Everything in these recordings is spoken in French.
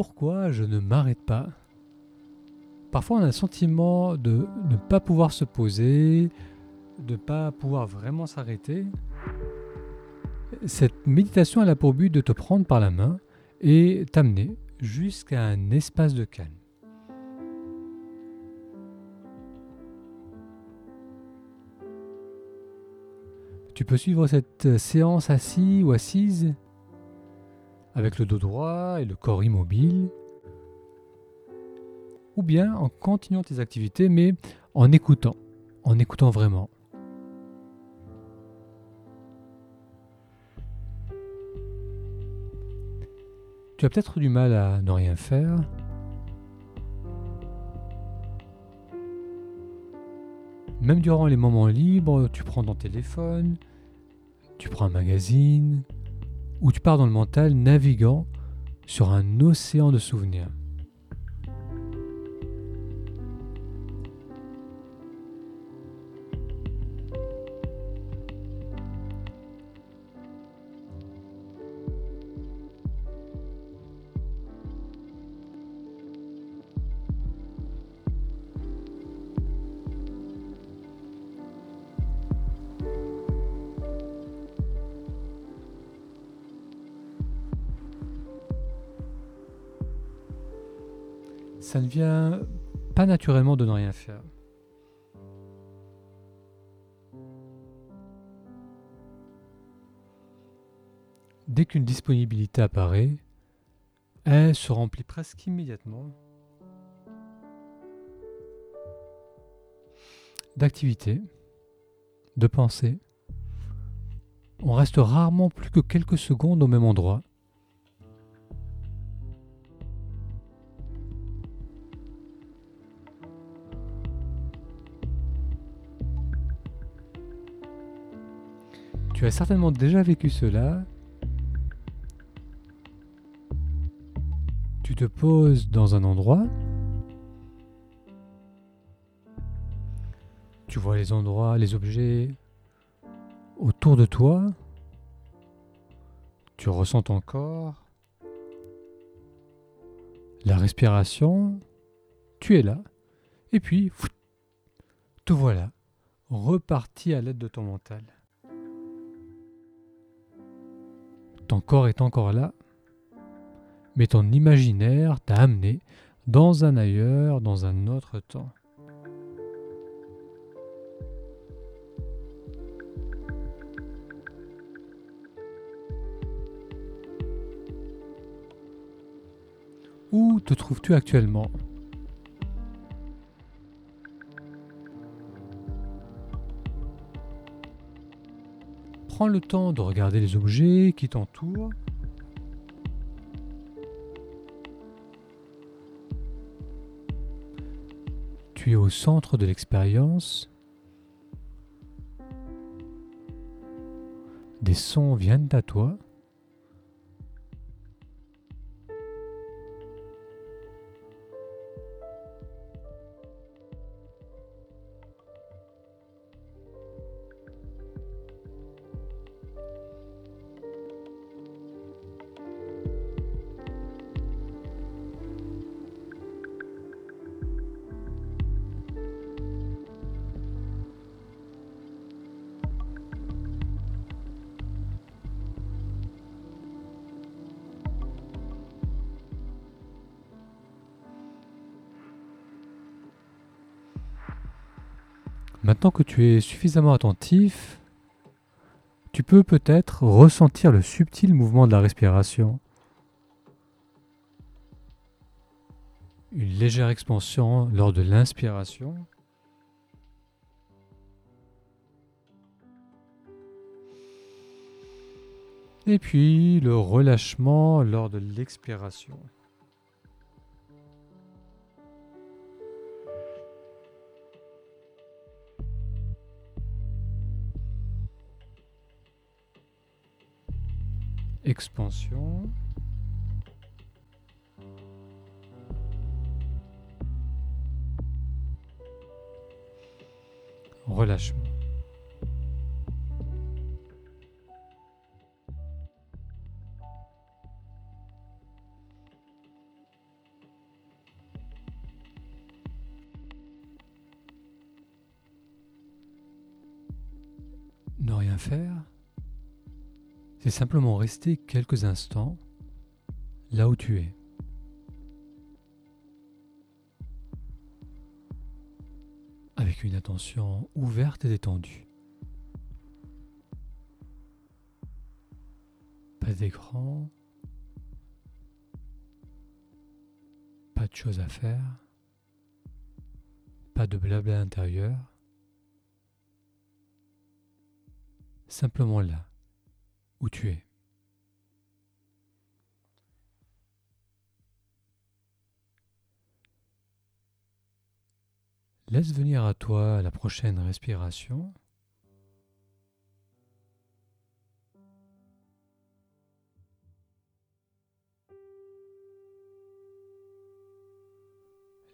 pourquoi je ne m'arrête pas Parfois on a le sentiment de ne pas pouvoir se poser, de ne pas pouvoir vraiment s'arrêter. Cette méditation elle a pour but de te prendre par la main et t'amener jusqu'à un espace de calme. Tu peux suivre cette séance assis ou assise avec le dos droit et le corps immobile, ou bien en continuant tes activités mais en écoutant, en écoutant vraiment. Tu as peut-être du mal à ne rien faire. Même durant les moments libres, tu prends ton téléphone, tu prends un magazine, ou tu pars dans le mental naviguant sur un océan de souvenirs. Ça ne vient pas naturellement de ne rien faire. Dès qu'une disponibilité apparaît, elle se remplit presque immédiatement d'activités, de pensées. On reste rarement plus que quelques secondes au même endroit Tu as certainement déjà vécu cela. Tu te poses dans un endroit. Tu vois les endroits, les objets autour de toi. Tu ressens ton corps. La respiration. Tu es là. Et puis, te voilà, reparti à l'aide de ton mental. Ton corps est encore là, mais ton imaginaire t'a amené dans un ailleurs, dans un autre temps. Où te trouves-tu actuellement? Prends le temps de regarder les objets qui t'entourent. Tu es au centre de l'expérience. Des sons viennent à toi. Maintenant que tu es suffisamment attentif, tu peux peut-être ressentir le subtil mouvement de la respiration. Une légère expansion lors de l'inspiration. Et puis le relâchement lors de l'expiration. expansion. Relâchement. Ne rien faire c'est simplement rester quelques instants là où tu es. Avec une attention ouverte et détendue. Pas d'écran, pas de choses à faire, pas de blabla intérieur, simplement là où tu es. Laisse venir à toi la prochaine respiration.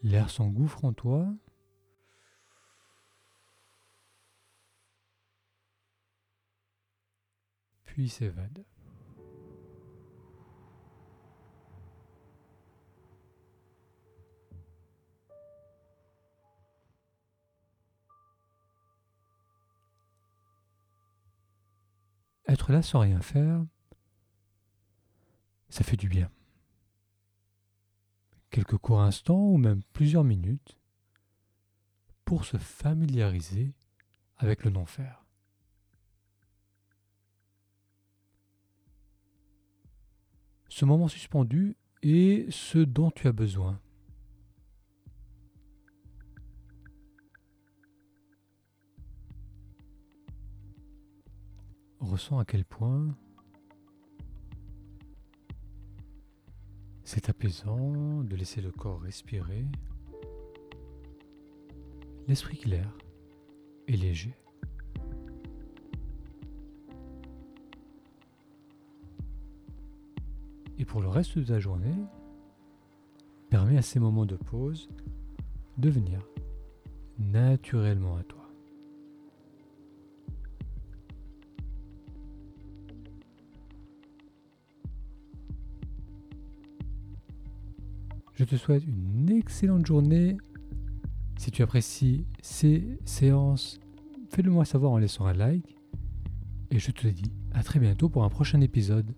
L'air s'engouffre en toi. Puis s'évade. Être là sans rien faire, ça fait du bien. Quelques courts instants ou même plusieurs minutes pour se familiariser avec le non-faire. Ce moment suspendu est ce dont tu as besoin. Ressens à quel point c'est apaisant de laisser le corps respirer, l'esprit clair et léger. Pour le reste de ta journée, permets à ces moments de pause de venir naturellement à toi. Je te souhaite une excellente journée. Si tu apprécies ces séances, fais-le moi savoir en laissant un like. Et je te dis à très bientôt pour un prochain épisode.